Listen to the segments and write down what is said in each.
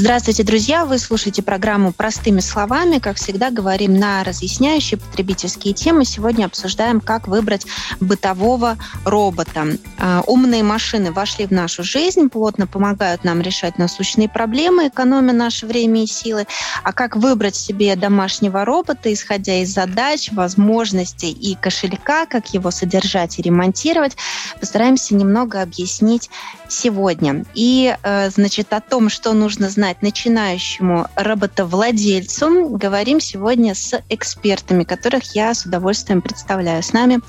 Здравствуйте, друзья! Вы слушаете программу «Простыми словами». Как всегда, говорим на разъясняющие потребительские темы. Сегодня обсуждаем, как выбрать бытового робота. А, умные машины вошли в нашу жизнь, плотно помогают нам решать насущные проблемы, экономя наше время и силы. А как выбрать себе домашнего робота, исходя из задач, возможностей и кошелька, как его содержать и ремонтировать, постараемся немного объяснить сегодня. И, э, значит, о том, что нужно знать начинающему роботовладельцу. Говорим сегодня с экспертами, которых я с удовольствием представляю. С нами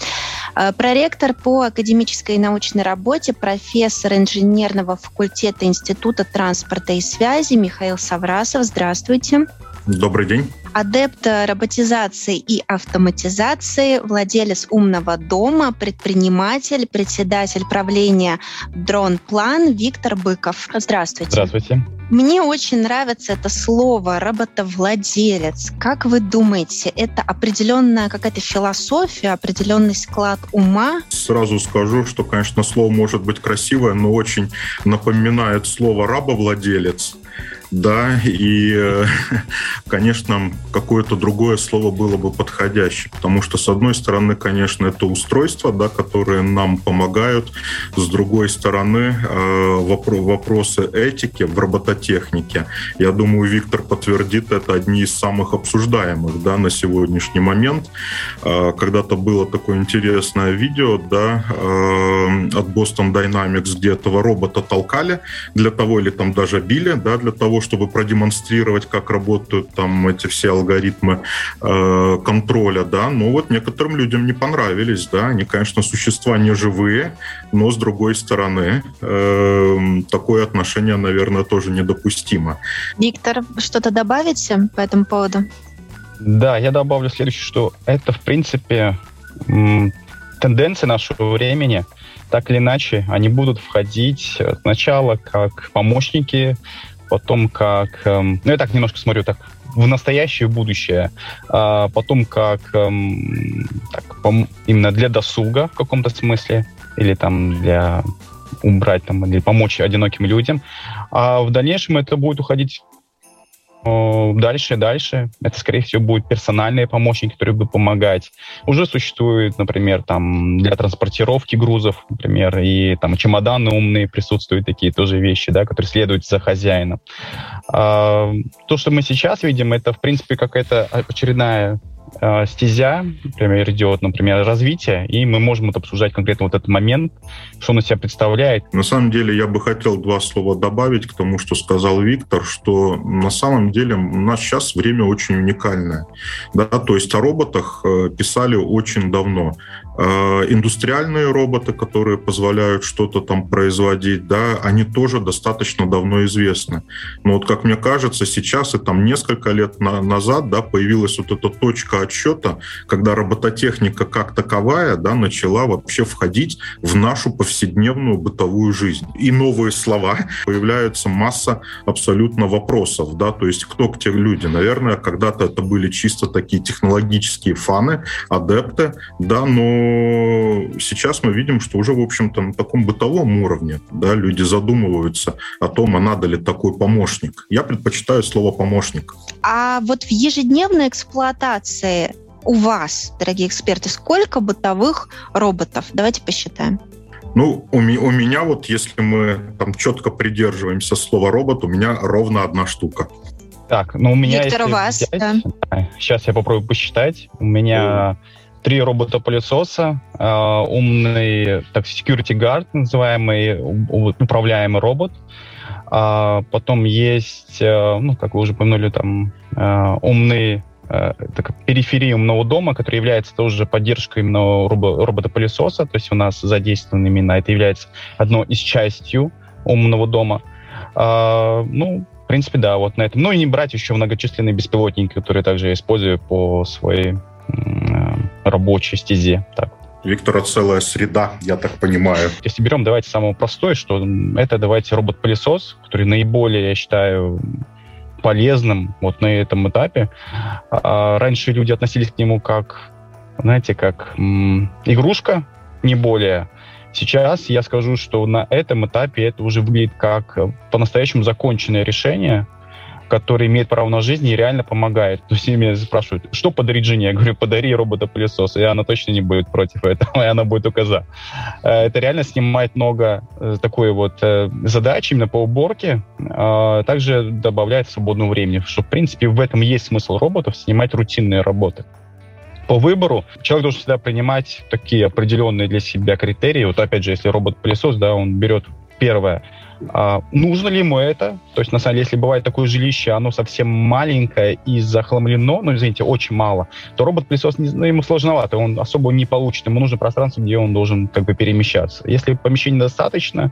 э, проректор по академической и научной работе, профессор инженерного факультета Института транспорта и связи Михаил Саврасов. Здравствуйте. Добрый день. Адепт роботизации и автоматизации, владелец умного дома, предприниматель, председатель правления Дронплан Виктор Быков. Здравствуйте. Здравствуйте. Мне очень нравится это слово роботовладелец. Как вы думаете, это определенная какая-то философия, определенный склад ума? Сразу скажу, что, конечно, слово может быть красивое, но очень напоминает слово рабовладелец да, и, э, конечно, какое-то другое слово было бы подходящее, потому что, с одной стороны, конечно, это устройства, да, которые нам помогают, с другой стороны, э, вопросы этики в робототехнике, я думаю, Виктор подтвердит, это одни из самых обсуждаемых, да, на сегодняшний момент. Э, когда-то было такое интересное видео, да, от Boston Dynamics, где этого робота толкали для того, или там даже били, да, для того, чтобы продемонстрировать, как работают там эти все алгоритмы э, контроля, да, но вот некоторым людям не понравились, да, они, конечно, существа не живые, но с другой стороны э, такое отношение, наверное, тоже недопустимо. Виктор, что-то добавите по этому поводу? Да, я добавлю следующее, что это, в принципе, тенденции нашего времени, так или иначе, они будут входить сначала как помощники потом как... Эм, ну, я так немножко смотрю так в настоящее будущее, а потом как эм, так, именно для досуга в каком-то смысле, или там для убрать там, или помочь одиноким людям. А в дальнейшем это будет уходить дальше, дальше. Это, скорее всего, будут персональные помощники, которые будут помогать. Уже существует, например, там для транспортировки грузов, например, и там чемоданы умные присутствуют такие тоже вещи, да, которые следуют за хозяином. А, то, что мы сейчас видим, это, в принципе, какая-то очередная э, стезя, например, идет, например, развитие, и мы можем вот обсуждать конкретно вот этот момент, что он из себя представляет. На самом деле я бы хотел два слова добавить к тому, что сказал Виктор, что на самом деле у нас сейчас время очень уникальное. Да? То есть о роботах э, писали очень давно. Э, индустриальные роботы, которые позволяют что-то там производить, да, они тоже достаточно давно известны. Но вот, как мне кажется, сейчас и там несколько лет на, назад, да, появилась вот эта точка отсчета, когда робототехника как таковая, да, начала вообще входить в нашу повседневную бытовую жизнь. И новые слова, появляются масса абсолютно вопросов, да, то есть кто те люди? Наверное, когда-то это были чисто такие технологические фаны, адепты, да, но сейчас мы видим, что уже, в общем-то, на таком бытовом уровне да, люди задумываются о том, а надо ли такой помощник. Я предпочитаю слово «помощник». А вот в ежедневной эксплуатации у вас, дорогие эксперты, сколько бытовых роботов? Давайте посчитаем. Ну, у, ми, у меня вот, если мы там четко придерживаемся слова робот, у меня ровно одна штука. Так, ну у меня... Виктор, у вас, взять, да. Сейчас я попробую посчитать. У меня три робота-пылесоса, э, умный так, security guard, называемый управляемый робот. А потом есть, э, ну, как вы уже упомянули, там э, умный э, так, периферии умного дома, который является тоже поддержкой именно робо робота-пылесоса, то есть у нас задействован именно, это является одной из частью умного дома. А, ну, в принципе, да, вот на этом. Ну и не брать еще многочисленные беспилотники, которые также я использую по своей рабочей стезе. Так. Виктора целая среда, я так понимаю. Если берем, давайте самое простое, что это давайте робот-пылесос, который наиболее, я считаю, полезным вот на этом этапе. А, раньше люди относились к нему как, знаете, как м- игрушка, не более. Сейчас я скажу, что на этом этапе это уже выглядит как по-настоящему законченное решение, который имеет право на жизнь и реально помогает. То есть меня спрашивают, что подарить жене? Я говорю, подари робота-пылесос, и она точно не будет против этого, и она будет только за. Э, это реально снимает много э, такой вот э, задач именно по уборке, также добавляет свободного времени, что, в принципе, в этом есть смысл роботов, снимать рутинные работы по выбору человек должен всегда принимать такие определенные для себя критерии. Вот опять же, если робот-пылесос, да, он берет первое, а, нужно ли ему это? То есть, на самом деле, если бывает такое жилище, оно совсем маленькое и захламлено, ну, извините, очень мало, то робот-пылесос, ну, ему сложновато, он особо не получит. Ему нужно пространство, где он должен как бы перемещаться. Если помещения достаточно,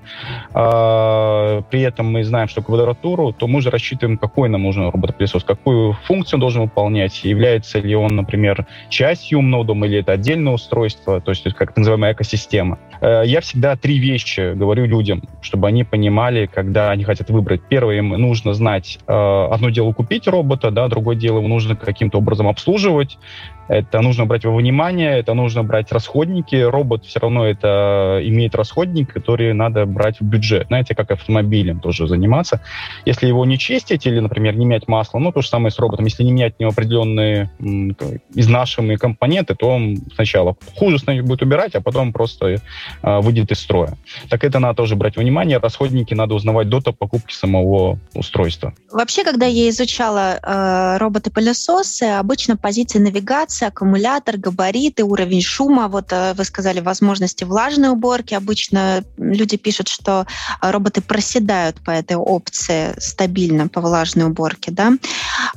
а, при этом мы знаем, что квадратуру, то мы уже рассчитываем, какой нам нужен робот-пылесос, какую функцию он должен выполнять, является ли он, например, частью умного дома или это отдельное устройство, то есть как так называемая экосистема. Э, я всегда три вещи говорю людям, чтобы они понимали, понимали, когда они хотят выбрать. Первое, им нужно знать, э, одно дело купить робота, да, другое дело ему нужно каким-то образом обслуживать, это нужно брать во внимание, это нужно брать расходники. Робот все равно это имеет расходник, который надо брать в бюджет. Знаете, как автомобилем тоже заниматься. Если его не чистить или, например, не менять масло, ну, то же самое с роботом. Если не менять него определенные изнашиваемые компоненты, то он сначала хуже будет убирать, а потом просто э, выйдет из строя. Так это надо тоже брать во внимание. Расходники надо узнавать до покупки самого устройства. Вообще, когда я изучала э, роботы-пылесосы, обычно позиции навигации вес, аккумулятор, габариты, уровень шума. Вот э, вы сказали возможности влажной уборки. Обычно люди пишут, что э, роботы проседают по этой опции стабильно по влажной уборке. Да?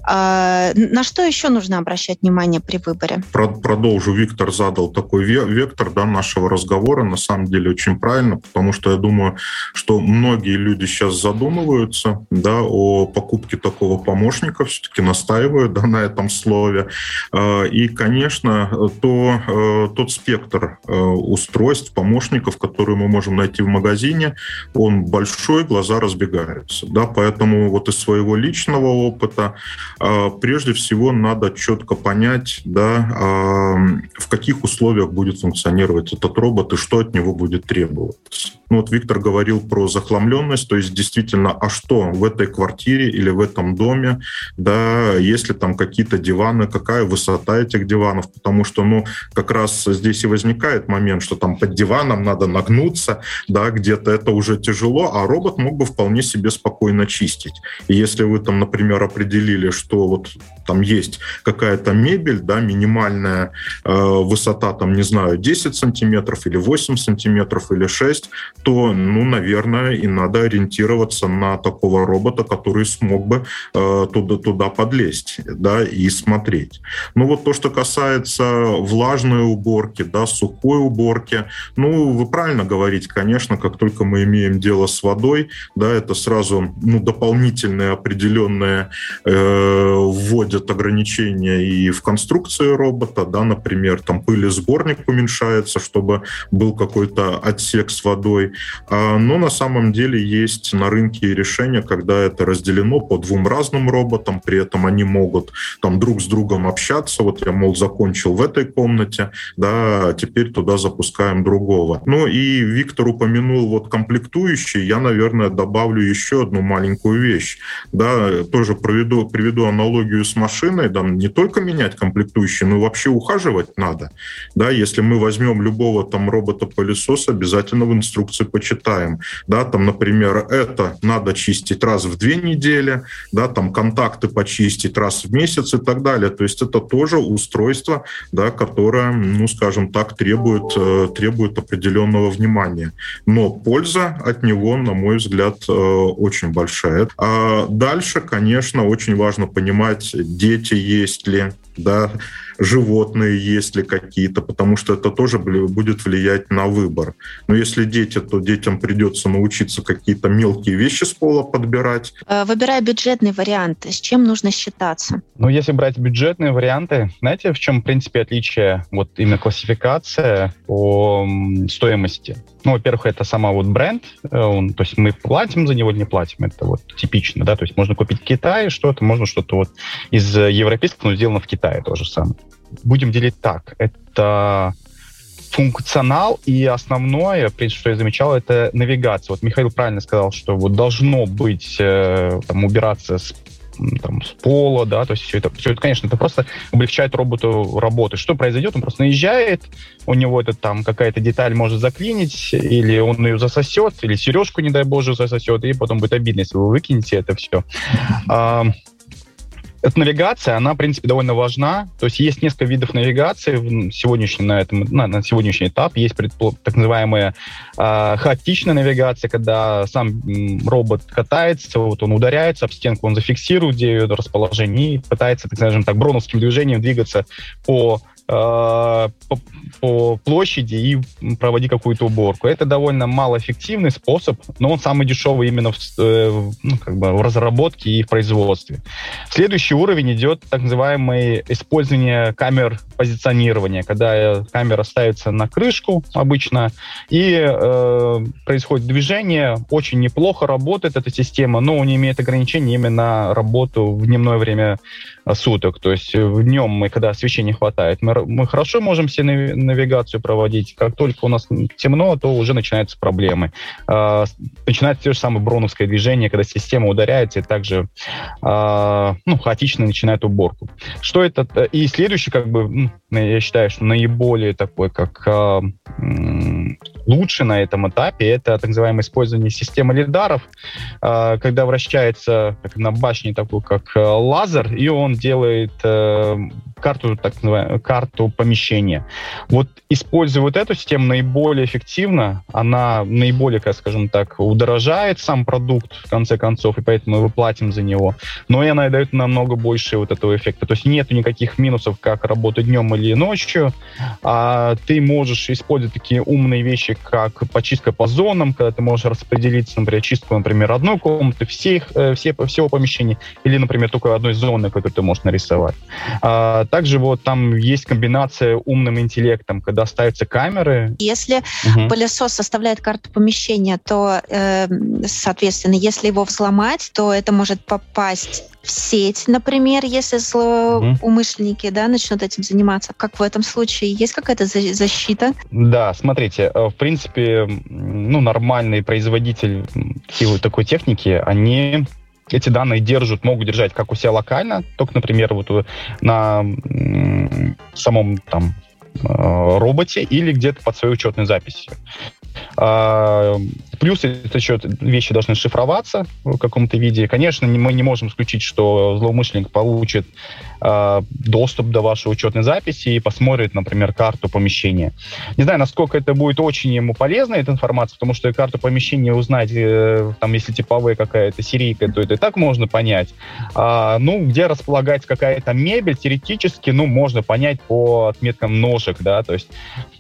А, на что еще нужно обращать внимание при выборе? Продолжу. Виктор задал такой вектор да, нашего разговора. На самом деле очень правильно, потому что я думаю, что многие люди сейчас задумываются да, о покупке такого помощника, все-таки настаивают да, на этом слове. А, и конечно, то, э, тот спектр э, устройств, помощников, которые мы можем найти в магазине, он большой, глаза разбегаются. Да? Поэтому вот из своего личного опыта э, прежде всего надо четко понять, да, в каких условиях будет функционировать этот робот и что от него будет требоваться. Ну, вот Виктор говорил про захламленность, то есть действительно, а что в этой квартире или в этом доме, да, если там какие-то диваны, какая высота этих диванов, потому что, ну, как раз здесь и возникает момент, что там под диваном надо нагнуться, да, где-то это уже тяжело, а робот мог бы вполне себе спокойно чистить. И если вы там, например, определили, что вот там есть какая-то мебель, да, минимальная э, высота, там, не знаю, 10 сантиметров или 8 сантиметров или 6, то, ну, наверное, и надо ориентироваться на такого робота, который смог бы э, туда, туда подлезть, да, и смотреть. Ну, вот то, что касается влажной уборки, да, сухой уборки, ну, вы правильно говорите, конечно, как только мы имеем дело с водой, да, это сразу, ну, дополнительные определенные э, вводят ограничения и в конструкции робота, да, например, там пылесборник уменьшается, чтобы был какой-то отсек с водой, а, но на самом деле есть на рынке решения, когда это разделено по двум разным роботам, при этом они могут там друг с другом общаться. Вот я, мол, закончил в этой комнате, да, теперь туда запускаем другого. Ну и Виктор упомянул вот комплектующие, я, наверное, добавлю еще одну маленькую вещь. Да, тоже проведу, приведу аналогию с машиной, да, не только менять комплектующие, но вообще ухаживать надо. Да, если мы возьмем любого там робота-пылесоса, обязательно в инструкции почитаем. Да, там, например, это надо чистить раз в две недели, да, там контакты почистить раз в месяц и так далее. То есть это тоже устройство, да, которое, ну, скажем так, требует, э, требует определенного внимания. Но польза от него, на мой взгляд, э, очень большая. А дальше, конечно, очень важно понимать, дети есть ли, да, животные есть ли какие-то, потому что это тоже будет влиять на выбор. Но если дети, то детям придется научиться какие-то мелкие вещи с пола подбирать. Э, выбирая бюджетный вариант, с чем нужно считаться? Ну, если брать бюджетные варианты, знаете, в чем, в принципе, отличие вот именно классификация по стоимости? Ну, во-первых, это сама вот бренд, э, он, то есть мы платим за него или не платим, это вот типично, да, то есть можно купить в Китае что-то, можно что-то вот из европейского, но сделано в Китае тоже самое. Будем делить так, это функционал и основное, в принципе, что я замечал, это навигация. Вот Михаил правильно сказал, что вот должно быть э, там убираться с там, с пола, да, то есть все это, все это, конечно, это просто облегчает роботу работу. Что произойдет? Он просто наезжает, у него это там какая-то деталь может заклинить, или он ее засосет, или сережку, не дай боже, засосет, и потом будет обидно, если вы выкинете это все. Эта навигация, она, в принципе, довольно важна. То есть есть несколько видов навигации сегодняшний, на, этом, на, на сегодняшний этап. Есть так называемая э, хаотичная навигация, когда сам робот катается, вот он ударяется об стенку, он зафиксирует, где ее расположение, и пытается, так скажем так, броновским движением двигаться по по, по площади и проводи какую-то уборку. Это довольно малоэффективный способ, но он самый дешевый именно в, э, ну, как бы в разработке и в производстве. Следующий уровень идет так называемое использование камер позиционирования, когда камера ставится на крышку обычно, и э, происходит движение, очень неплохо работает эта система, но не имеет ограничений именно работу в дневное время суток. То есть в днем мы, когда освещения хватает, мы, мы хорошо можем все навигацию проводить. Как только у нас темно, то уже начинаются проблемы. Э, начинается то же самое броновское движение, когда система ударяется и также э, ну, хаотично начинает уборку. Что это? И следующий, как бы, я считаю, что наиболее такой, как э, лучше на этом этапе, это так называемое использование системы лидаров, э, когда вращается на башне такой, как э, лазер, и он делает э, карту, так называемую, карту помещения. Вот используя вот эту систему наиболее эффективно, она наиболее, как скажем так, удорожает сам продукт в конце концов, и поэтому мы платим за него. Но и она дает намного больше вот этого эффекта. То есть нет никаких минусов, как работать днем или ночью, а ты можешь использовать такие умные вещи, как почистка по зонам, когда ты можешь распределить, например, чистку, например, одной комнаты, всех, э, все, всего помещения, или, например, только одной зоны, которую ты можешь нарисовать. А, также вот там есть комбинация умным интеллектом, когда ставятся камеры. Если угу. пылесос составляет карту помещения, то, э, соответственно, если его взломать, то это может попасть в сеть, например, если злоумышленники угу. да, начнут этим заниматься. Как в этом случае? Есть какая-то защита? Да, смотрите, э, в принципе, ну, нормальный производитель такой техники, они эти данные держат, могут держать как у себя локально, только, например, вот э, на самом там роботе или где-то под своей учетной записью. А, плюс это еще вещи должны шифроваться в каком-то виде. Конечно, мы не можем исключить, что злоумышленник получит э, доступ до вашей учетной записи и посмотрит, например, карту помещения. Не знаю, насколько это будет очень ему полезно, эта информация, потому что карту помещения узнать, э, там, если типовая какая-то серийка, то это и так можно понять. А, ну, где располагается какая-то мебель, теоретически, ну, можно понять по отметкам ножек, да, то есть,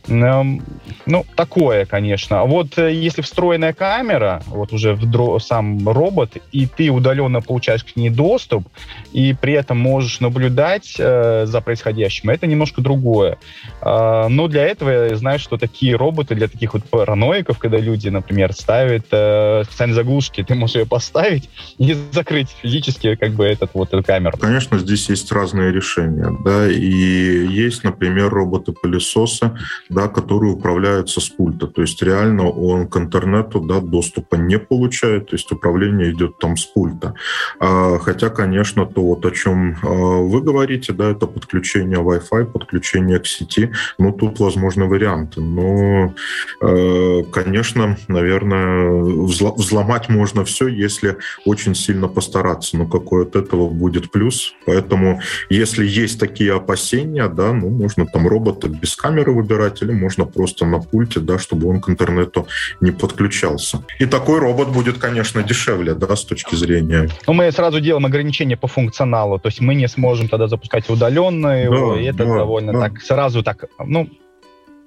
ну, такое, конечно. А вот э, если встроенная камера, вот уже в дро- сам робот, и ты удаленно получаешь к ней доступ, и при этом можешь наблюдать э, за происходящим, это немножко другое. Э, но для этого я знаю, что такие роботы для таких вот параноиков, когда люди, например, ставят э, специальные заглушки, ты можешь ее поставить и закрыть физически как бы этот вот эту камеру. Конечно, здесь есть разные решения, да, и есть, например, роботы-пылесосы, да, которые управляются с пульта, то есть реально он к интернету, да, доступа не получает, то есть управление идет там с пульта. А, хотя, конечно, то вот о чем а, вы говорите, да, это подключение Wi-Fi, подключение к сети. Ну, тут возможны варианты. Но, э, конечно, наверное, взломать можно все, если очень сильно постараться. Но какой от этого будет плюс? Поэтому, если есть такие опасения, да, ну, можно там робота без камеры выбирать, или можно просто на пульте, да, чтобы он к интернету не подключался. И такой робот будет, конечно, дешевле, да, с точки зрения... Но мы сразу делаем ограничения по функционалу, то есть мы не сможем тогда запускать удаленно его, да, и это да, довольно да. так, сразу так, ну,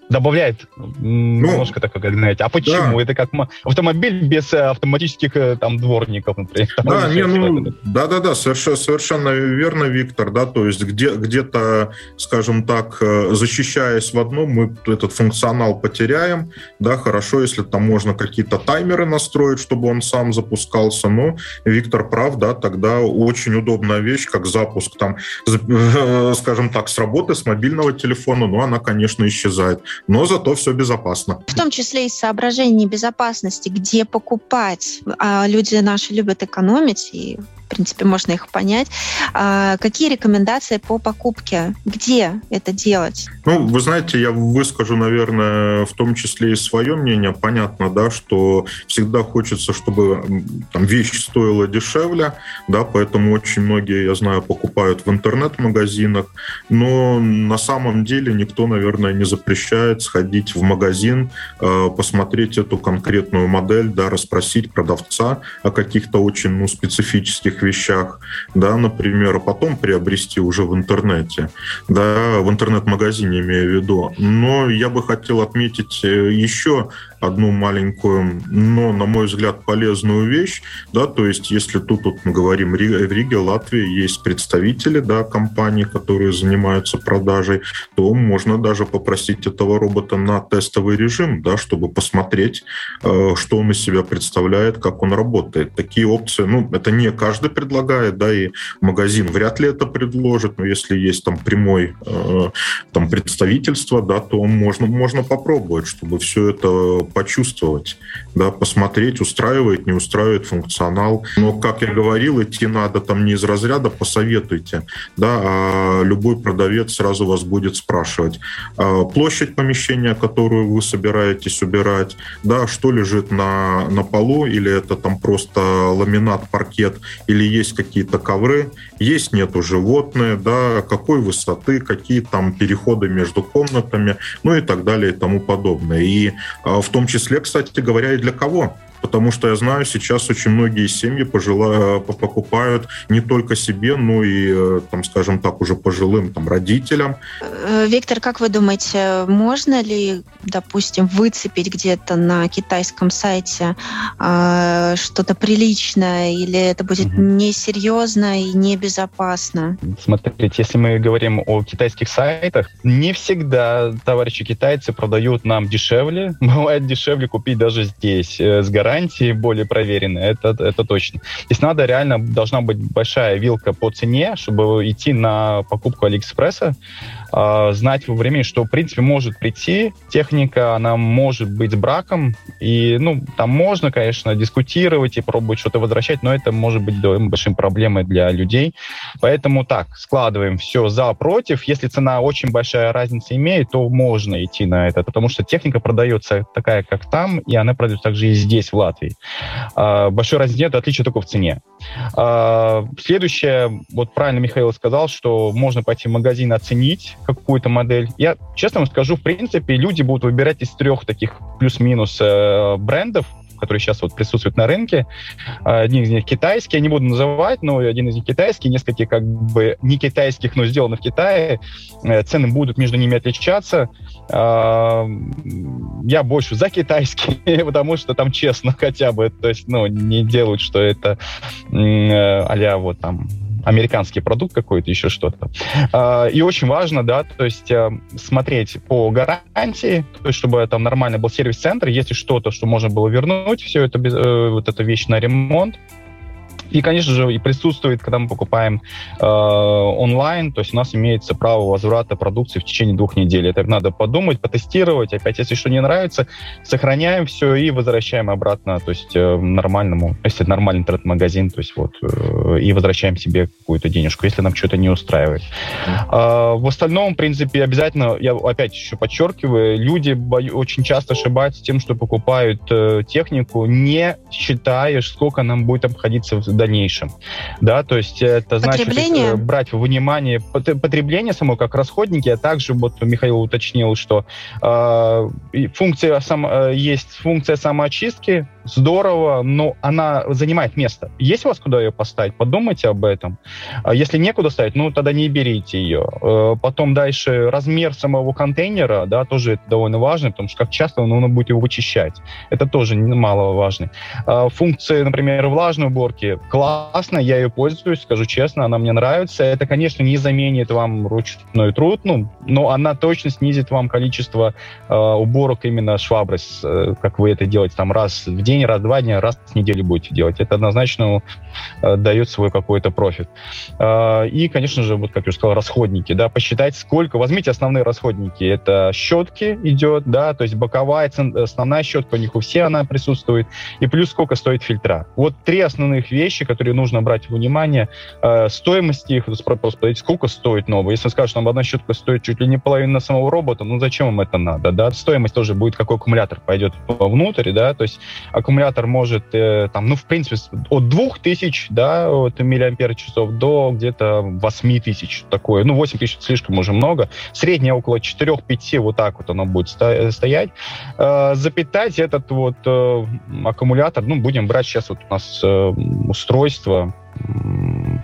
добавляет ну, немножко такое, как знаете, а почему? Да. Это как автомобиль без э, автоматических э, там дворников, например. Да, не, ну, да, да, да, совершенно, совершенно верно, Виктор, да, то есть где, где-то, скажем так, э, защищаясь в одном, мы этот функционал потеряем, да, хорошо, если там можно какие-то таймеры настроить, чтобы он сам запускался, но Виктор прав, да, тогда очень удобная вещь, как запуск там, скажем так, с работы, с мобильного телефона, но она, конечно, исчезает но зато все безопасно. В том числе из соображений безопасности, где покупать. А люди наши любят экономить, и принципе, можно их понять. А какие рекомендации по покупке? Где это делать? Ну, вы знаете, я выскажу, наверное, в том числе и свое мнение. Понятно, да, что всегда хочется, чтобы там, вещь стоила дешевле, да, поэтому очень многие, я знаю, покупают в интернет-магазинах, но на самом деле никто, наверное, не запрещает сходить в магазин, э, посмотреть эту конкретную модель, да, расспросить продавца о каких-то очень ну, специфических вещах, да, например, а потом приобрести уже в интернете, да, в интернет-магазине имею в виду. Но я бы хотел отметить э, еще одну маленькую, но, на мой взгляд, полезную вещь, да, то есть если тут вот мы говорим в Риге, Латвии есть представители, да, компаний, которые занимаются продажей, то можно даже попросить этого робота на тестовый режим, да, чтобы посмотреть, э, что он из себя представляет, как он работает. Такие опции, ну, это не каждый предлагает, да, и магазин вряд ли это предложит, но если есть там прямой э, там представительство, да, то можно, можно попробовать, чтобы все это почувствовать, да, посмотреть, устраивает, не устраивает функционал. Но, как я говорил, идти надо там не из разряда «посоветуйте», да, а любой продавец сразу вас будет спрашивать. А площадь помещения, которую вы собираетесь убирать, да, что лежит на, на полу, или это там просто ламинат, паркет, или есть какие-то ковры, есть, нету животные, да, какой высоты, какие там переходы между комнатами, ну и так далее и тому подобное. И а, в том числе, кстати говоря, и для кого потому что я знаю, сейчас очень многие семьи пожила, покупают не только себе, но и, э, там, скажем так, уже пожилым там, родителям. Э, Виктор, как вы думаете, можно ли, допустим, выцепить где-то на китайском сайте э, что-то приличное, или это будет угу. несерьезно и небезопасно? Смотрите, если мы говорим о китайских сайтах, не всегда товарищи китайцы продают нам дешевле. Бывает дешевле купить даже здесь, с гарантией гарантии более проверенные, это, это точно. Здесь надо реально, должна быть большая вилка по цене, чтобы идти на покупку Алиэкспресса, э, знать во времени, что, в принципе, может прийти техника, она может быть с браком, и, ну, там можно, конечно, дискутировать и пробовать что-то возвращать, но это может быть большим проблемой для людей. Поэтому так, складываем все за, против. Если цена очень большая разница имеет, то можно идти на это, потому что техника продается такая, как там, и она продается также и здесь, в Латвии. А, большой разницы нет, отличие только в цене. А, следующее, вот правильно Михаил сказал, что можно пойти в магазин оценить какую-то модель. Я честно вам скажу, в принципе, люди будут выбирать из трех таких плюс-минус э, брендов, которые сейчас вот присутствуют на рынке. Один из них китайский, я не буду называть, но один из них китайский, несколько как бы не китайских, но сделаны в Китае. Э, цены будут между ними отличаться. Я больше за китайский, потому что там честно хотя бы, то есть, ну, не делают, что это а вот там американский продукт какой-то, еще что-то. А, и очень важно, да, то есть э, смотреть по гарантии, то есть чтобы там нормально был сервис-центр, если что-то, что можно было вернуть, все это, э, вот эта вещь на ремонт, и, конечно же, и присутствует, когда мы покупаем э, онлайн, то есть у нас имеется право возврата продукции в течение двух недель. Это надо подумать, потестировать. Опять, если что не нравится, сохраняем все и возвращаем обратно, то есть э, нормальному, если нормальный интернет-магазин, то есть вот, э, и возвращаем себе какую-то денежку, если нам что-то не устраивает. Э, в остальном, в принципе, обязательно, я опять еще подчеркиваю, люди очень часто ошибаются тем, что покупают э, технику, не считая, сколько нам будет обходиться в дальнейшем. Да, то есть это значит э, брать во внимание потребление само как расходники, а также вот Михаил уточнил, что э, функция сам, э, есть функция самоочистки, здорово, но она занимает место. Есть у вас куда ее поставить? Подумайте об этом. А если некуда ставить, ну, тогда не берите ее. Э, потом дальше размер самого контейнера, да, тоже это довольно важно, потому что как часто нужно будет его вычищать. Это тоже немаловажно. А функции, например, влажной уборки классно, я ее пользуюсь, скажу честно, она мне нравится. Это, конечно, не заменит вам ручной труд, ну, но она точно снизит вам количество э, уборок именно швабры, э, как вы это делаете там раз в день, раз в два дня, раз в неделю будете делать. Это однозначно э, дает свой какой-то профит. Э, и, конечно же, вот как я уже сказал, расходники, да, посчитать сколько. Возьмите основные расходники. Это щетки идет, да, то есть боковая, основная щетка, у них у всех она присутствует, и плюс сколько стоит фильтра. Вот три основных вещи, которые нужно брать в внимание. Э, стоимости их, просто сколько стоит новая. Если что нам одна щетка стоит чуть ли не половина самого робота, ну зачем вам это надо, да? Стоимость тоже будет, какой аккумулятор пойдет внутрь, да, то есть аккумулятор может, э, там, ну, в принципе, от 2000, да, от миллиампер часов до где-то 8000, такое, ну, 8000 слишком уже много, среднее около 4-5, вот так вот оно будет стоять. Э, запитать этот вот э, аккумулятор, ну, будем брать сейчас вот у нас э, устройство,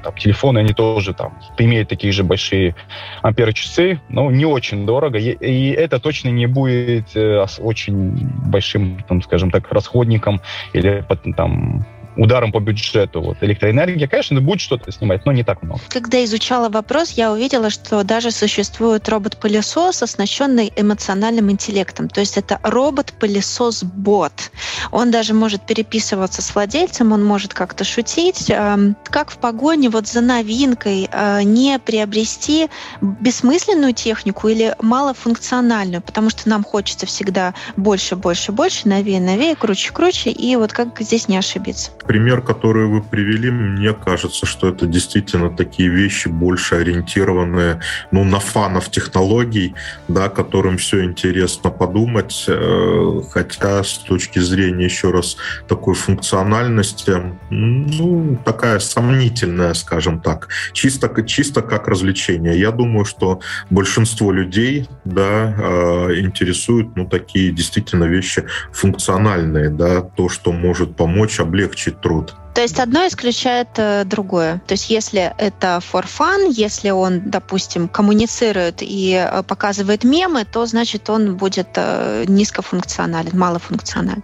там, телефоны, они тоже там имеют такие же большие амперы часы, но не очень дорого. И, и это точно не будет э, очень большим, там, скажем так, расходником или там ударом по бюджету. Вот электроэнергия, конечно, будет что-то снимать, но не так много. Когда изучала вопрос, я увидела, что даже существует робот-пылесос, оснащенный эмоциональным интеллектом. То есть это робот-пылесос-бот. Он даже может переписываться с владельцем, он может как-то шутить. Эм, как в погоне вот за новинкой э, не приобрести бессмысленную технику или малофункциональную, потому что нам хочется всегда больше, больше, больше, новее, новее, круче, круче, и вот как здесь не ошибиться? Пример, который вы привели, мне кажется, что это действительно такие вещи, больше ориентированные ну, на фанов технологий, да, которым все интересно подумать. Э, хотя с точки зрения, еще раз, такой функциональности, ну, такая сомнительная, скажем так. Чисто, чисто как развлечение. Я думаю, что большинство людей да, э, интересуют ну, такие действительно вещи функциональные, да, то, что может помочь облегчить труд. То есть одно исключает э, другое. То есть если это for fun, если он, допустим, коммуницирует и э, показывает мемы, то значит он будет э, низкофункционален, малофункционален.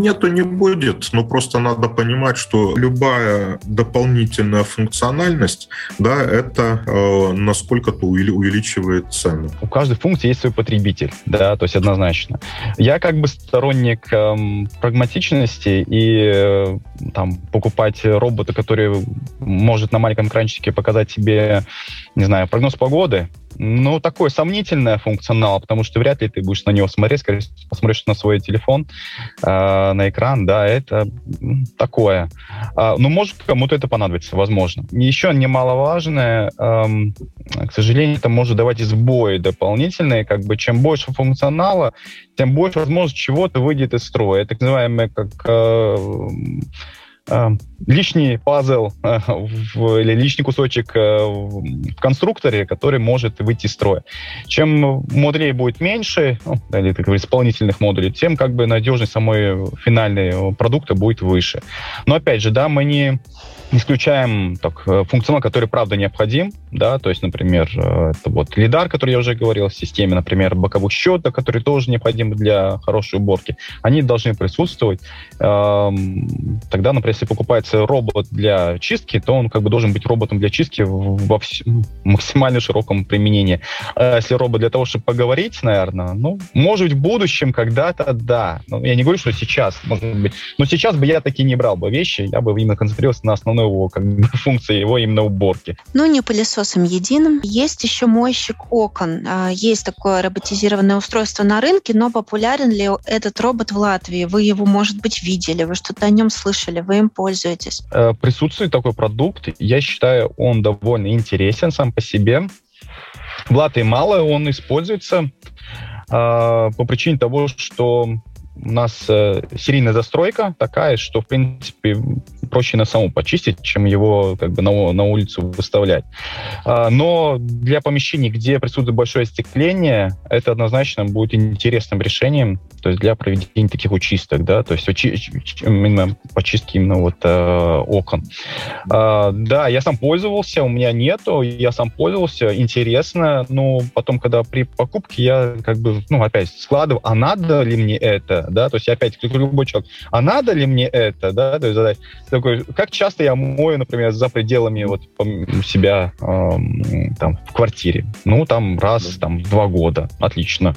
Нету, не будет. Но просто надо понимать, что любая дополнительная функциональность, да, это э, насколько-то увеличивает цену. У каждой функции есть свой потребитель, да, то есть однозначно. Я как бы сторонник эм, прагматичности и э, там покупать робота, который может на маленьком экранчике показать тебе, не знаю, прогноз погоды, ну, такой сомнительный функционал, потому что вряд ли ты будешь на него смотреть, скорее посмотришь на свой телефон, э, на экран, да, это такое. Э, ну, может, кому-то это понадобится, возможно. Еще немаловажное, э, к сожалению, это может давать сбои дополнительные, как бы чем больше функционала, тем больше возможность чего-то выйдет из строя. Так называемое как э, лишний пазл э, в, или лишний кусочек э, в конструкторе, который может выйти из строя. Чем модулей будет меньше, ну, или как исполнительных модулей, тем как бы надежность самой финальной продукта будет выше. Но опять же, да, мы не исключаем так, э, функционал, который правда необходим, да, то есть, например, э, это вот лидар, который я уже говорил в системе, например, боковых счетов, которые тоже необходимы для хорошей уборки, они должны присутствовать. Эм, тогда, например, если покупается робот для чистки, то он как бы должен быть роботом для чистки во максимально широком применении. А если робот для того, чтобы поговорить, наверное, ну, может быть, в будущем когда-то, да. Но ну, я не говорю, что сейчас, может быть. Но сейчас бы я такие не брал бы вещи, я бы именно концентрировался на основной его как бы, функции, его именно уборки. Ну, не пылесосом единым. Есть еще мойщик окон. А, есть такое роботизированное устройство на рынке, но популярен ли этот робот в Латвии? Вы его, может быть, видели, вы что-то о нем слышали, вы им пользуетесь? Э, присутствует такой продукт. Я считаю, он довольно интересен сам по себе. В Латвии мало он используется а, по причине того, что у нас э, серийная застройка такая, что, в принципе, проще на саму почистить, чем его как бы на, на улицу выставлять. А, но для помещений, где присутствует большое остекление, это однозначно будет интересным решением, то есть для проведения таких учисток, да, то есть именно почистки именно вот э, окон. А, да, я сам пользовался, у меня нету, я сам пользовался, интересно, но потом, когда при покупке я как бы, ну, опять складываю, а надо ли мне это, да, то есть опять, любой человек, а надо ли мне это, да, то есть задать такой, как часто я мою, например, за пределами вот себя э, там в квартире, ну, там раз, там, два года, отлично,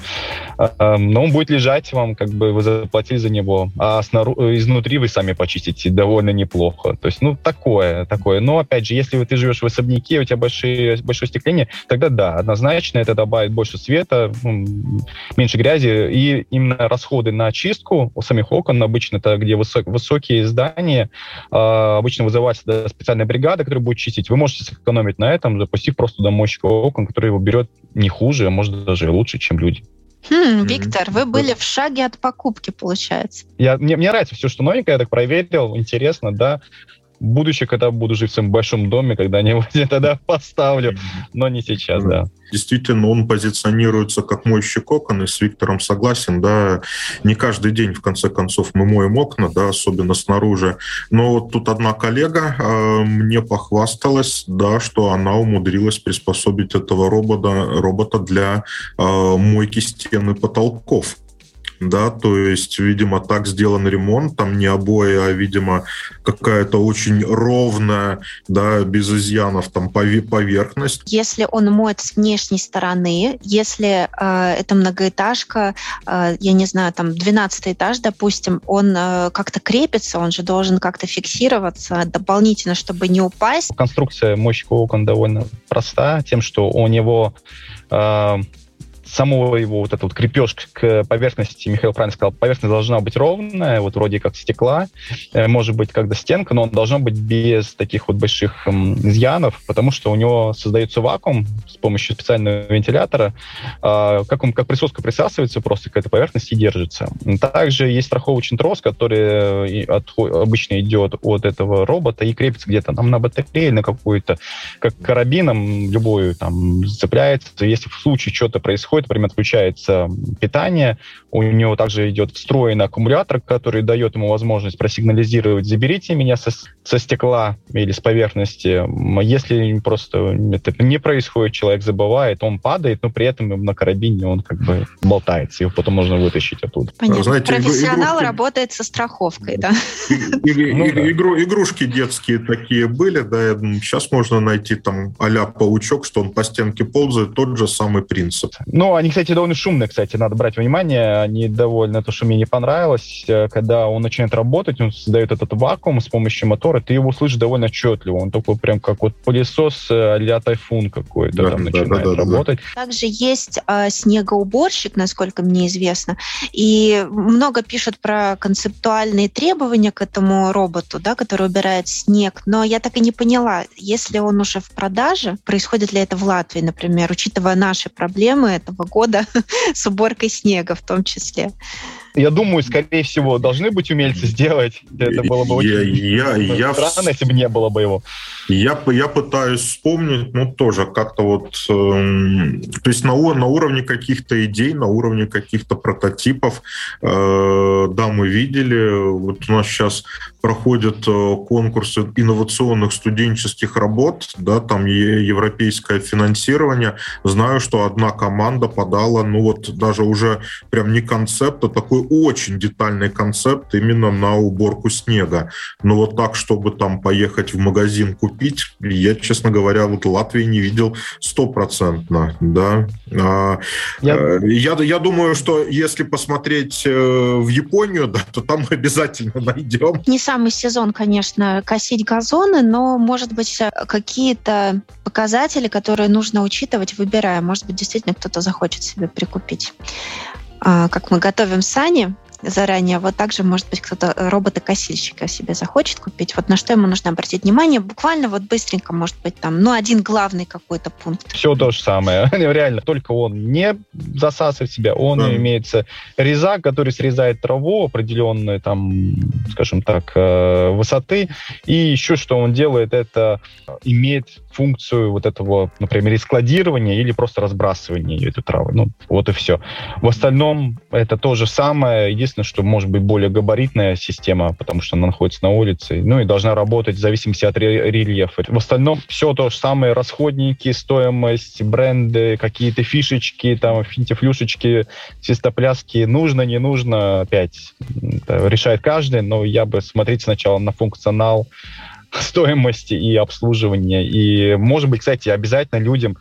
э, но он будет лежать вам, как бы вы заплатили за него, а снаружи, изнутри вы сами почистите довольно неплохо, то есть, ну, такое, такое, но, опять же, если ты живешь в особняке, у тебя большие, большое стекление, тогда да, однозначно это добавит больше света, меньше грязи, и именно расходы на очистку у самих окон, обычно это где высок, высокие здания, э, обычно вызывается да, специальная бригада, которая будет чистить. Вы можете сэкономить на этом, запустив просто домойщика окон, который его берет не хуже, а может даже лучше, чем люди. Хм, Виктор, вы были в шаге от покупки, получается. Я, мне, мне нравится все, что новенькое, я так проверил, интересно, да будущее, когда буду жить в своем большом доме, когда-нибудь я тогда поставлю, но не сейчас, да. Действительно, он позиционируется как мойщик окон, и с Виктором согласен, да, не каждый день, в конце концов, мы моем окна, да, особенно снаружи. Но вот тут одна коллега э, мне похвасталась, да, что она умудрилась приспособить этого робота, робота для э, мойки стен и потолков да, то есть, видимо, так сделан ремонт, там не обои, а, видимо, какая-то очень ровная, да, без изъянов там поверхность. Если он моет с внешней стороны, если э, это многоэтажка, э, я не знаю, там 12 этаж, допустим, он э, как-то крепится, он же должен как-то фиксироваться дополнительно, чтобы не упасть. Конструкция мощного окон довольно проста, тем, что у него э, самого его вот этот вот крепеж к поверхности, Михаил правильно сказал, поверхность должна быть ровная, вот вроде как стекла, э, может быть, как до стенка, но он должно быть без таких вот больших изъянов, потому что у него создается вакуум с помощью специального вентилятора, а, как, он, как присоска присасывается просто к этой поверхности и держится. Также есть страховочный трос, который э, от, обычно идет от этого робота и крепится где-то там на батарее, на какую-то, как карабином любую там цепляется. Если в случае что-то происходит, происходит, например, отключается питание, у него также идет встроенный аккумулятор, который дает ему возможность просигнализировать «заберите меня со, со стекла или с поверхности». Если просто это не происходит, человек забывает, он падает, но при этом на карабине он как бы болтается, его потом можно вытащить оттуда. Понятно. Знаете, Профессионал игрушки... работает со страховкой, да? Ну игрушки детские такие были, да, сейчас можно найти там а паучок, что он по стенке ползает, тот же самый принцип. Ну, ну, они, кстати, довольно шумные, кстати, надо брать внимание. Они довольно, то, что мне не понравилось, э, когда он начинает работать, он создает этот вакуум с помощью мотора, ты его слышишь довольно отчетливо. Он такой прям как вот пылесос а тайфун какой-то да, там да, начинает да, да, работать. Да. Также есть э, снегоуборщик, насколько мне известно, и много пишут про концептуальные требования к этому роботу, да, который убирает снег, но я так и не поняла, если он уже в продаже, происходит ли это в Латвии, например, учитывая наши проблемы этого года с уборкой снега в том числе. Я думаю, скорее всего, должны быть умельцы сделать. Это было бы очень я, я, странно, я, если бы не было бы его. Я, я пытаюсь вспомнить, ну, тоже как-то вот... Э, то есть на, на уровне каких-то идей, на уровне каких-то прототипов, э, да, мы видели, вот у нас сейчас проходят э, конкурсы инновационных студенческих работ, да, там европейское финансирование. Знаю, что одна команда подала, ну вот даже уже прям не концепт, а такой очень детальный концепт именно на уборку снега. Но вот так, чтобы там поехать в магазин купить, я, честно говоря, вот Латвии не видел стопроцентно, да. А, я... Э, я, я думаю, что если посмотреть э, в Японию, да, то там обязательно найдем. Не самый сезон, конечно, косить газоны, но, может быть, какие-то показатели, которые нужно учитывать, выбирая. Может быть, действительно кто-то захочет себе прикупить. А, как мы готовим сани, заранее. Вот также, может быть, кто-то робота-косильщика себе захочет купить. Вот на что ему нужно обратить внимание. Буквально вот быстренько, может быть, там, ну, один главный какой-то пункт. Все то же самое. Реально, только он не засасывает себя, он да. имеется резак, который срезает траву определенной, там, скажем так, э, высоты. И еще что он делает, это имеет функцию вот этого, например, складирования или просто разбрасывания этой травы. Ну, вот и все. В остальном это то же самое. Единственное, что может быть более габаритная система, потому что она находится на улице. Ну и должна работать в зависимости от рельефа. В остальном все то же самое. Расходники, стоимость, бренды, какие-то фишечки, там, финтифлюшечки, свистопляски. Нужно, не нужно, опять решает каждый, но я бы смотреть сначала на функционал, стоимости и обслуживания. И, может быть, кстати, обязательно людям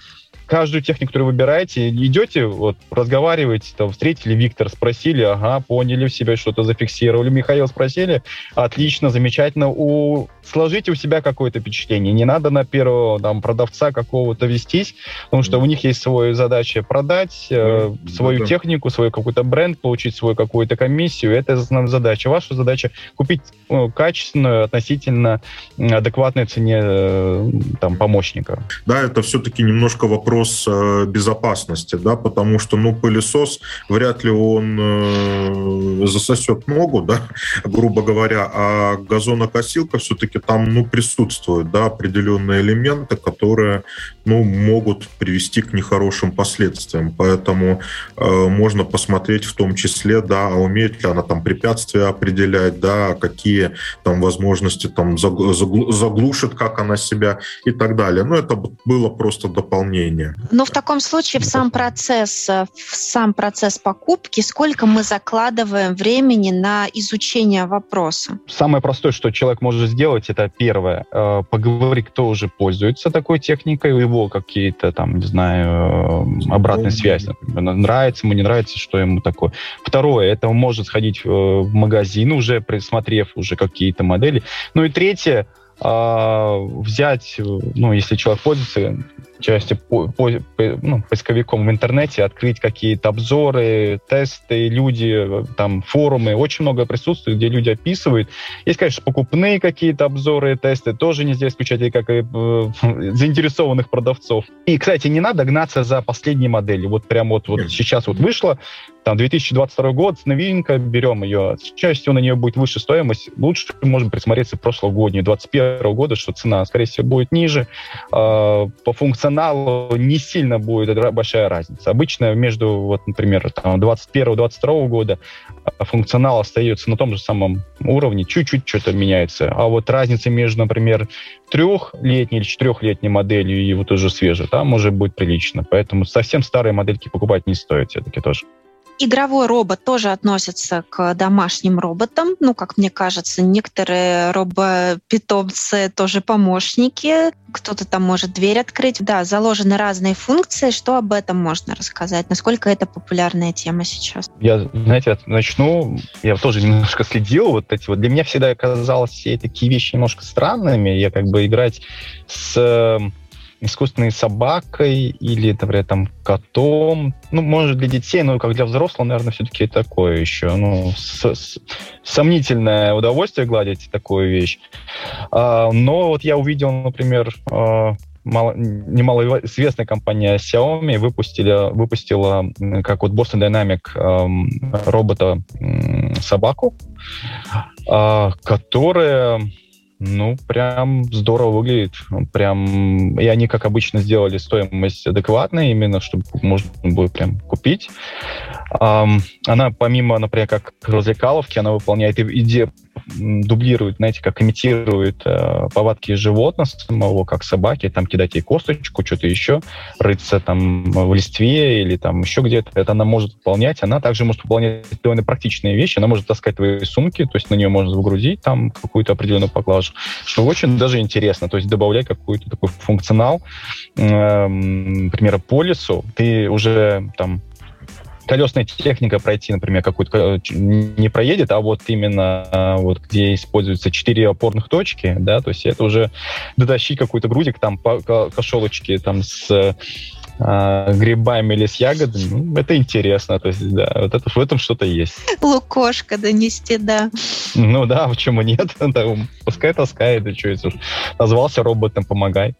каждую технику, которую выбираете, идете, вот, разговариваете, там, встретили Виктор, спросили, ага, поняли в себя, что-то зафиксировали, Михаил спросили, отлично, замечательно, у... сложите у себя какое-то впечатление, не надо на первого там, продавца какого-то вестись, потому что у них есть своя задача продать э, свою да. технику, свой какой-то бренд, получить свою какую-то комиссию, это основная задача. Ваша задача купить ну, качественную, относительно адекватной цене э, там, помощника. Да, это все-таки немножко вопрос вопрос э, безопасности, да, потому что, ну, пылесос, вряд ли он э, засосет ногу, да, грубо говоря, а газонокосилка все-таки там, ну, присутствуют, да, определенные элементы, которые, ну, могут привести к нехорошим последствиям, поэтому э, можно посмотреть в том числе, да, а умеет ли она там препятствия определять, да, какие там возможности там заглушит, как она себя и так далее. Но это было просто дополнение решения. Но в таком случае в сам процесс, э, в сам процесс покупки, сколько мы закладываем времени на изучение вопроса? Самое простое, что человек может сделать, это первое, э, поговорить, кто уже пользуется такой техникой, у его какие-то там, не знаю, э, обратная связь, например, нравится ему, не нравится, что ему такое. Второе, это он может сходить в магазин, уже присмотрев уже какие-то модели. Ну и третье, взять, ну, если человек пользуется части по, по, по, ну, поисковиком в интернете, открыть какие-то обзоры, тесты, люди, там, форумы, очень много присутствует, где люди описывают. Есть, конечно, покупные какие-то обзоры, тесты, тоже нельзя исключать, и как и э, заинтересованных продавцов. И, кстати, не надо гнаться за последней моделью. Вот прям вот, вот сейчас вот вышло, там 2022 год, новинка, берем ее. Чаще всего на нее будет выше стоимость. Лучше можем присмотреться прошлогоднюю, 2021 года, что цена, скорее всего, будет ниже. Э, по функционалу не сильно будет большая разница. Обычно между, вот, например, 21-22 года а, функционал остается на том же самом уровне, чуть-чуть что-то меняется. А вот разница между, например, трехлетней или четырехлетней моделью и вот уже свежей, там может быть прилично. Поэтому совсем старые модельки покупать не стоит все-таки тоже. Игровой робот тоже относится к домашним роботам. Ну, как мне кажется, некоторые робопитомцы тоже помощники. Кто-то там может дверь открыть. Да, заложены разные функции. Что об этом можно рассказать? Насколько это популярная тема сейчас? Я, знаете, начну. Я тоже немножко следил. Вот эти вот для меня всегда казалось все такие вещи немножко странными. Я как бы играть с искусственной собакой или, например, там, котом. Ну, может, для детей, но как для взрослых, наверное, все-таки такое еще, ну, с, с, сомнительное удовольствие гладить такую вещь. А, но вот я увидел, например, а, мало, немалоизвестная компания Xiaomi выпустила, выпустила как вот Boston Dynamic эм, робота собаку, э, которая ну, прям здорово выглядит. Прям... И они, как обычно, сделали стоимость адекватной, именно чтобы можно было прям купить. Она, помимо, например, как развлекаловки, она выполняет идею дублирует, знаете, как имитирует э, повадки животного самого, как собаки, там кидать ей косточку, что-то еще, рыться там в листве или там еще где-то. Это она может выполнять. Она также может выполнять довольно практичные вещи. Она может таскать твои сумки, то есть на нее можно загрузить там какую-то определенную поклажу, что очень даже интересно. То есть добавлять какой-то такой функционал. Э, например, по лесу ты уже там колесная техника пройти, например, какую-то э, не проедет, а вот именно э, вот где используются четыре опорных точки, да, то есть это уже дотащить какой-то грузик там по кошелочке там с а, грибами или с ягодами, ну, это интересно. То есть, да, вот это, в этом что-то есть. Лукошка донести, да. Ну да, почему нет? Пускай таскает, и что, если назвался роботом, помогай.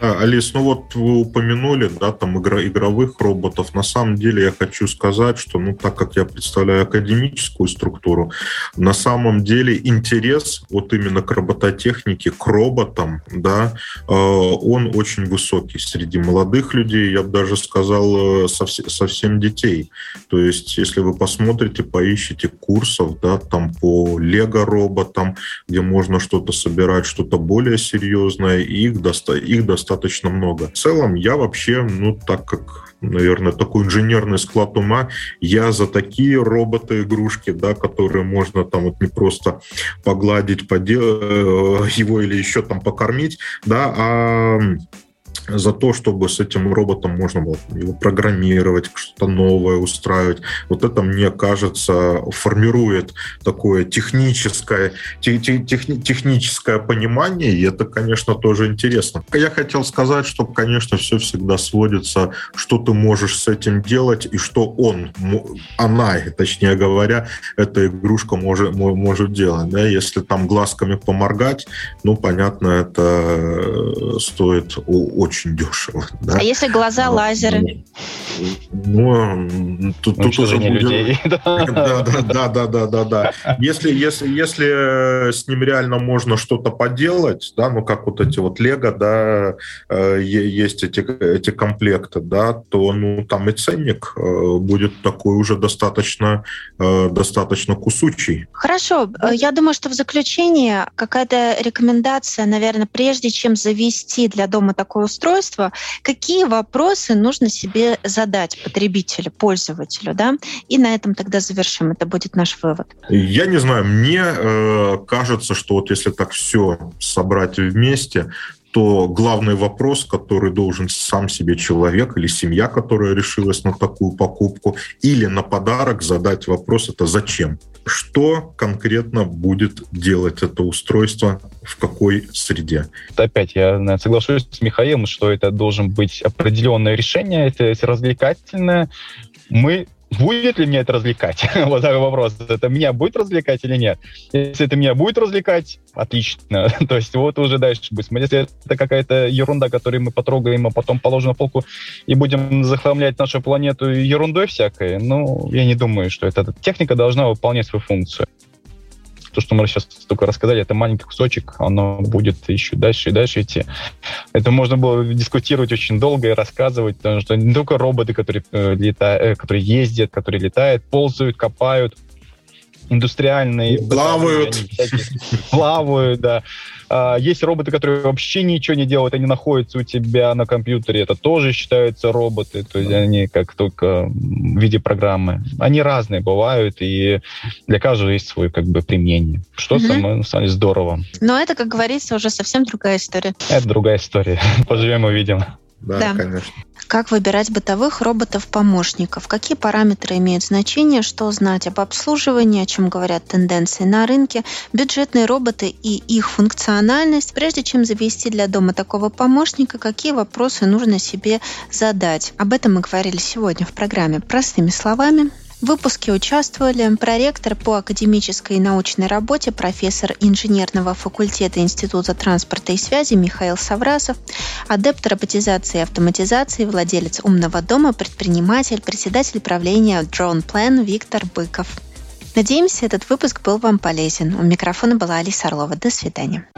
А, Алис, ну вот вы упомянули, да, там игра, игровых роботов. На самом деле я хочу сказать, что, ну, так как я представляю академическую структуру, на самом деле интерес вот именно к робототехнике, к роботам, да, э, он очень высокий среди молодых людей, я бы даже сказал, э, совсем, детей. То есть, если вы посмотрите, поищите курсов, да, там по лего-роботам, где можно что-то собирать, что-то более серьезное, их, доста- их достаточно достаточно много. В целом, я вообще, ну, так как наверное, такой инженерный склад ума. Я за такие роботы-игрушки, да, которые можно там вот не просто погладить, подел... Э, его или еще там покормить, да, а за то, чтобы с этим роботом можно было его программировать, что-то новое устраивать. Вот это, мне кажется, формирует такое техническое, тех, тех, техническое понимание, и это, конечно, тоже интересно. Я хотел сказать, что, конечно, все всегда сводится, что ты можешь с этим делать, и что он, она, точнее говоря, эта игрушка может, может делать. Да? Если там глазками поморгать, ну, понятно, это стоит очень очень дешево. Да? А если глаза лазеры? Ну, тут, тут уже будет... людей. Да, да, да, да, да, да, да. Если, если, если с ним реально можно что-то поделать, да, ну как вот эти вот Лего, да, э, есть эти, эти комплекты, да, то ну там и ценник э, будет такой уже достаточно, э, достаточно кусучий. Хорошо, я думаю, что в заключение какая-то рекомендация, наверное, прежде чем завести для дома такое устройство, какие вопросы нужно себе задать потребителю, пользователю, да? И на этом тогда завершим. Это будет наш вывод. Я не знаю, мне э, кажется, что вот если так все собрать вместе, то главный вопрос, который должен сам себе человек или семья, которая решилась на такую покупку, или на подарок задать вопрос, это зачем? Что конкретно будет делать это устройство в какой среде? Опять я соглашусь с Михаилом, что это должен быть определенное решение, это развлекательное. Мы будет ли меня это развлекать? вот такой вопрос. Это меня будет развлекать или нет? Если это меня будет развлекать, отлично. То есть вот уже дальше будет смотреть. Если это какая-то ерунда, которую мы потрогаем, а потом положим на полку и будем захламлять нашу планету ерундой всякой, ну, я не думаю, что эта техника должна выполнять свою функцию то, что мы сейчас только рассказали, это маленький кусочек, оно будет еще дальше и дальше идти. Это можно было дискутировать очень долго и рассказывать, потому что не только роботы, которые, э, летают, э, которые ездят, которые летают, ползают, копают, индустриальные... Плавают. Плавают, да. А, есть роботы, которые вообще ничего не делают, они находятся у тебя на компьютере, это тоже считаются роботы, то есть они как только в виде программы. Они разные бывают, и для каждого есть свое как бы применение, что угу. самое, деле, здорово. Но это, как говорится, уже совсем другая история. Это другая история. Поживем увидим. Да, да, конечно. Как выбирать бытовых роботов-помощников? Какие параметры имеют значение? Что знать об обслуживании? О чем говорят тенденции на рынке? Бюджетные роботы и их функциональность? Прежде чем завести для дома такого помощника, какие вопросы нужно себе задать? Об этом мы говорили сегодня в программе «Простыми словами». В выпуске участвовали проректор по академической и научной работе, профессор инженерного факультета Института транспорта и связи Михаил Саврасов, адепт роботизации и автоматизации, владелец умного дома, предприниматель, председатель правления Drone Plan Виктор Быков. Надеемся, этот выпуск был вам полезен. У микрофона была Алиса Орлова. До свидания.